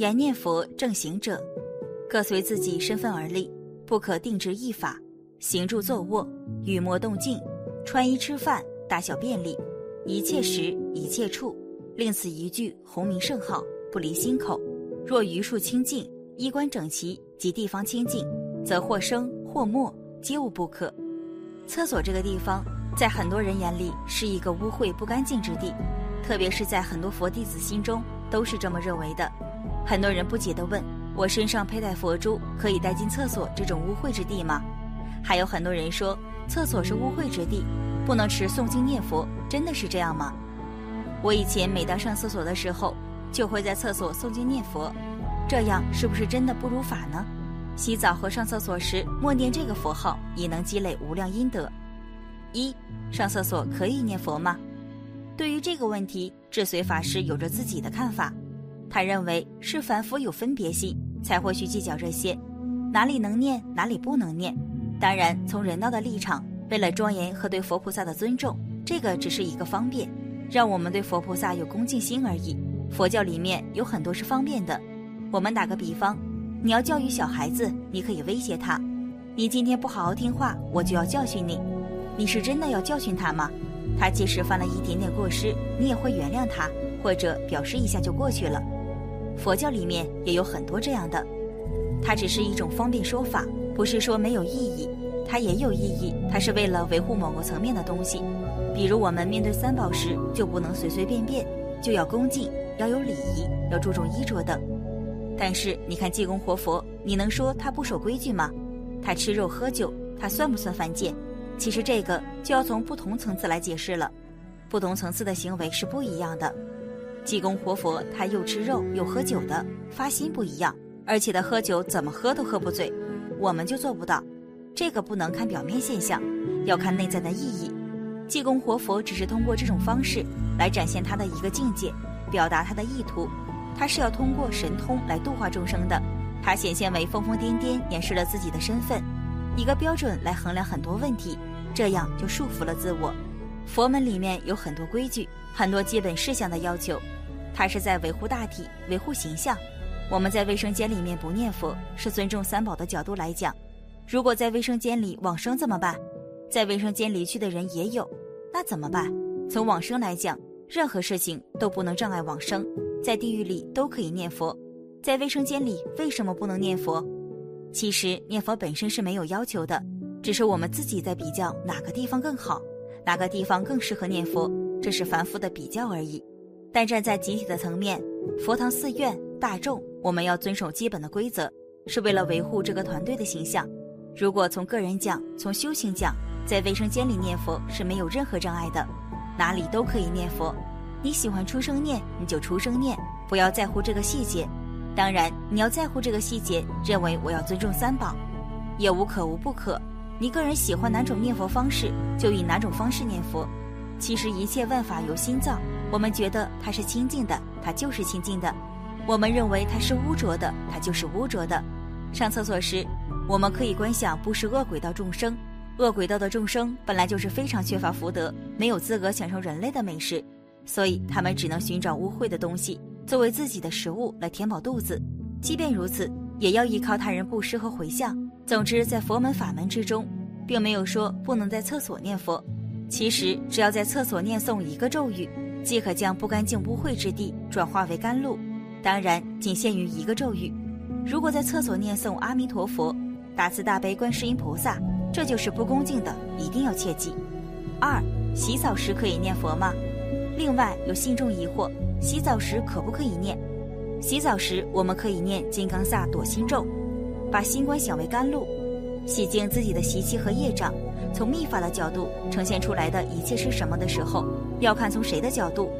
言念佛正行者，各随自己身份而立，不可定制一法。行住坐卧，语默动静，穿衣吃饭，大小便利，一切时一切处，令此一句洪名圣号不离心口。若余数清净，衣冠整齐及地方清净，则或生或没，皆无不可。厕所这个地方，在很多人眼里是一个污秽不干净之地，特别是在很多佛弟子心中都是这么认为的。很多人不解地问：“我身上佩戴佛珠，可以带进厕所这种污秽之地吗？”还有很多人说，厕所是污秽之地，不能持诵经念佛，真的是这样吗？我以前每当上厕所的时候，就会在厕所诵经念佛，这样是不是真的不如法呢？洗澡和上厕所时默念这个佛号，也能积累无量阴德。一，上厕所可以念佛吗？对于这个问题，智随法师有着自己的看法。他认为是凡夫有分别心，才会去计较这些，哪里能念，哪里不能念。当然，从人道的立场，为了庄严和对佛菩萨的尊重，这个只是一个方便，让我们对佛菩萨有恭敬心而已。佛教里面有很多是方便的。我们打个比方，你要教育小孩子，你可以威胁他：“你今天不好好听话，我就要教训你。”你是真的要教训他吗？他即使犯了一点点过失，你也会原谅他，或者表示一下就过去了。佛教里面也有很多这样的，它只是一种方便说法，不是说没有意义，它也有意义，它是为了维护某个层面的东西。比如我们面对三宝时，就不能随随便便，就要恭敬，要有礼仪，要注重衣着等。但是你看济公活佛，你能说他不守规矩吗？他吃肉喝酒，他算不算犯贱？其实这个就要从不同层次来解释了，不同层次的行为是不一样的。济公活佛，他又吃肉又喝酒的，发心不一样，而且他喝酒怎么喝都喝不醉，我们就做不到。这个不能看表面现象，要看内在的意义。济公活佛只是通过这种方式来展现他的一个境界，表达他的意图。他是要通过神通来度化众生的。他显现为疯疯癫癫，掩饰了自己的身份，一个标准来衡量很多问题，这样就束缚了自我。佛门里面有很多规矩，很多基本事项的要求，它是在维护大体、维护形象。我们在卫生间里面不念佛，是尊重三宝的角度来讲。如果在卫生间里往生怎么办？在卫生间离去的人也有，那怎么办？从往生来讲，任何事情都不能障碍往生。在地狱里都可以念佛，在卫生间里为什么不能念佛？其实念佛本身是没有要求的，只是我们自己在比较哪个地方更好。哪个地方更适合念佛，这是凡夫的比较而已。但站在集体的层面，佛堂、寺院、大众，我们要遵守基本的规则，是为了维护这个团队的形象。如果从个人讲，从修行讲，在卫生间里念佛是没有任何障碍的，哪里都可以念佛。你喜欢出声念，你就出声念，不要在乎这个细节。当然，你要在乎这个细节，认为我要尊重三宝，也无可无不可。你个人喜欢哪种念佛方式，就以哪种方式念佛。其实一切万法由心造，我们觉得它是清净的，它就是清净的；我们认为它是污浊的，它就是污浊的。上厕所时，我们可以观想不是恶鬼道众生，恶鬼道的众生本来就是非常缺乏福德，没有资格享受人类的美食，所以他们只能寻找污秽的东西作为自己的食物来填饱肚子。即便如此，也要依靠他人布施和回向。总之，在佛门法门之中，并没有说不能在厕所念佛。其实，只要在厕所念诵一个咒语，即可将不干净污秽之地转化为甘露。当然，仅限于一个咒语。如果在厕所念诵阿弥陀佛、大慈大悲观世音菩萨，这就是不恭敬的，一定要切记。二，洗澡时可以念佛吗？另外，有信众疑惑，洗澡时可不可以念？洗澡时，我们可以念金刚萨埵心咒。把心观想为甘露，洗净自己的习气和业障。从密法的角度呈现出来的一切是什么的时候，要看从谁的角度。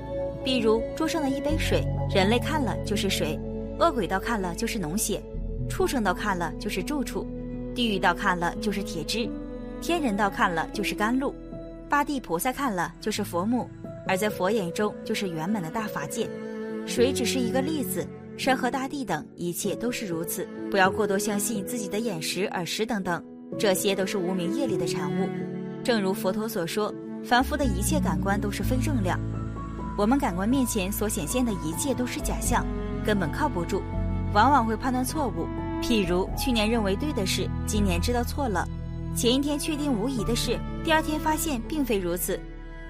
比如桌上的一杯水，人类看了就是水，恶鬼道看了就是脓血，畜生道看了就是住处，地狱道看了就是铁汁，天人道看了就是甘露，八地菩萨看了就是佛母，而在佛眼中就是圆满的大法界。水只是一个例子，山河大地等一切都是如此。不要过多相信自己的眼识、耳识等等，这些都是无名业力的产物。正如佛陀所说，凡夫的一切感官都是非正量。我们感官面前所显现的一切都是假象，根本靠不住，往往会判断错误。譬如去年认为对的事，今年知道错了；前一天确定无疑的事，第二天发现并非如此。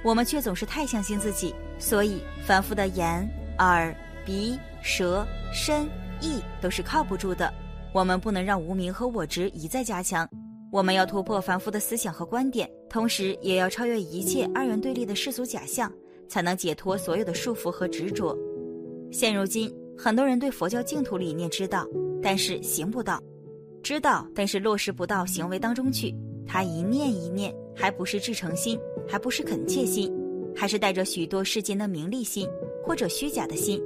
我们却总是太相信自己，所以凡夫的眼、耳、鼻、舌、身、意都是靠不住的。我们不能让无名和我执一再加强，我们要突破凡夫的思想和观点，同时也要超越一切二元对立的世俗假象。才能解脱所有的束缚和执着。现如今，很多人对佛教净土理念知道，但是行不到；知道，但是落实不到行为当中去。他一念一念，还不是至诚心，还不是恳切心，还是带着许多世间的名利心或者虚假的心，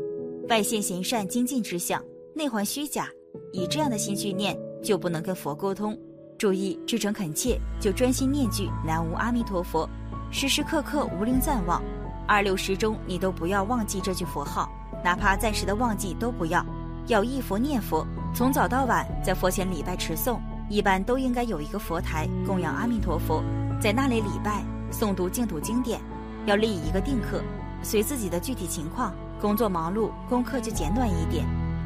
外现行善精进之相，内环虚假。以这样的心去念，就不能跟佛沟通。注意，至诚恳切，就专心念句南无阿弥陀佛，时时刻刻无令暂忘。二六时中，你都不要忘记这句佛号，哪怕暂时的忘记都不要，要忆佛念佛，从早到晚在佛前礼拜持诵。一般都应该有一个佛台供养阿弥陀佛，在那里礼拜诵读净土经典。要立一个定课，随自己的具体情况，工作忙碌，功课就简短一点；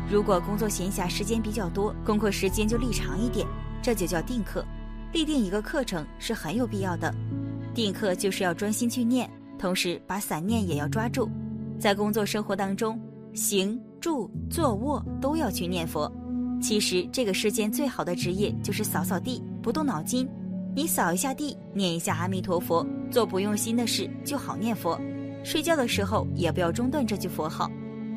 如果工作闲暇时间比较多，功课时间就立长一点。这就叫定课。立定一个课程是很有必要的。定课就是要专心去念。同时，把散念也要抓住，在工作生活当中，行住坐卧都要去念佛。其实，这个世间最好的职业就是扫扫地，不动脑筋。你扫一下地，念一下阿弥陀佛，做不用心的事就好念佛。睡觉的时候也不要中断这句佛号，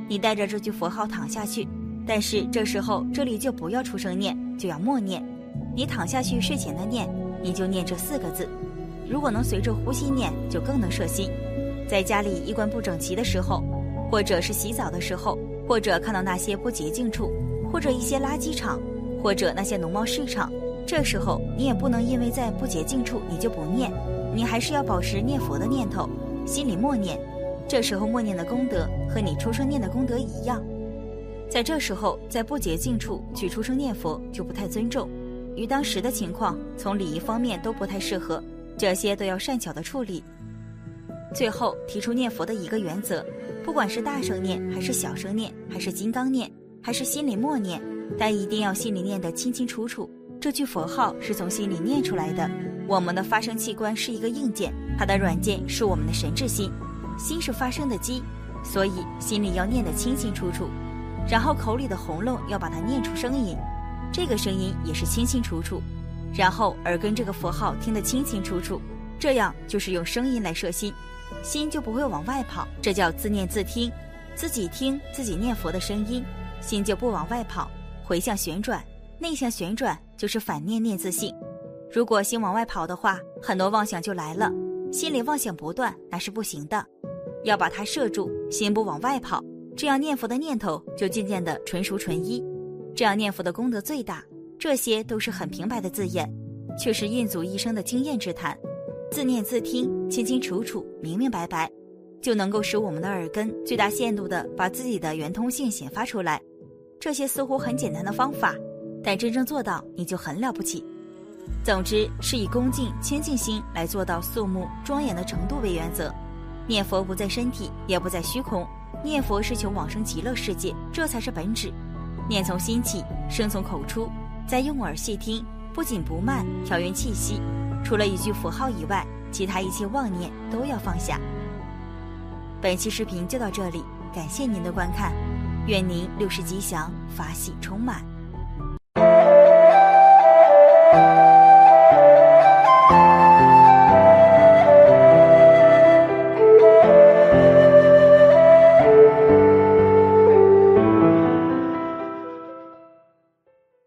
你带着这句佛号躺下去，但是这时候这里就不要出声念，就要默念。你躺下去睡前的念，你就念这四个字。如果能随着呼吸念，就更能摄心。在家里衣冠不整齐的时候，或者是洗澡的时候，或者看到那些不洁净处，或者一些垃圾场，或者那些农贸市场，这时候你也不能因为在不洁净处你就不念，你还是要保持念佛的念头，心里默念。这时候默念的功德和你出生念的功德一样。在这时候，在不洁净处去出生念佛就不太尊重，与当时的情况从礼仪方面都不太适合。这些都要善巧的处理。最后提出念佛的一个原则，不管是大声念还是小声念，还是金刚念，还是心里默念，但一定要心里念得清清楚楚。这句佛号是从心里念出来的。我们的发声器官是一个硬件，它的软件是我们的神智心。心是发声的机，所以心里要念得清清楚楚，然后口里的喉咙要把它念出声音，这个声音也是清清楚楚。然后耳根这个佛号听得清清楚楚，这样就是用声音来摄心，心就不会往外跑，这叫自念自听，自己听自己念佛的声音，心就不往外跑，回向旋转，内向旋转就是反念念自性。如果心往外跑的话，很多妄想就来了，心里妄想不断那是不行的，要把它摄住，心不往外跑，这样念佛的念头就渐渐的纯熟纯一，这样念佛的功德最大。这些都是很平白的字眼，却是印祖一生的经验之谈。自念自听，清清楚楚，明明白白，就能够使我们的耳根最大限度的把自己的圆通性显发出来。这些似乎很简单的方法，但真正做到，你就很了不起。总之，是以恭敬清净心来做到肃穆庄严的程度为原则。念佛不在身体，也不在虚空。念佛是求往生极乐世界，这才是本旨。念从心起，声从口出，再用耳细听，不紧不慢，调匀气息。除了一句符号以外，其他一切妄念都要放下。本期视频就到这里，感谢您的观看，愿您六世吉祥，法喜充满。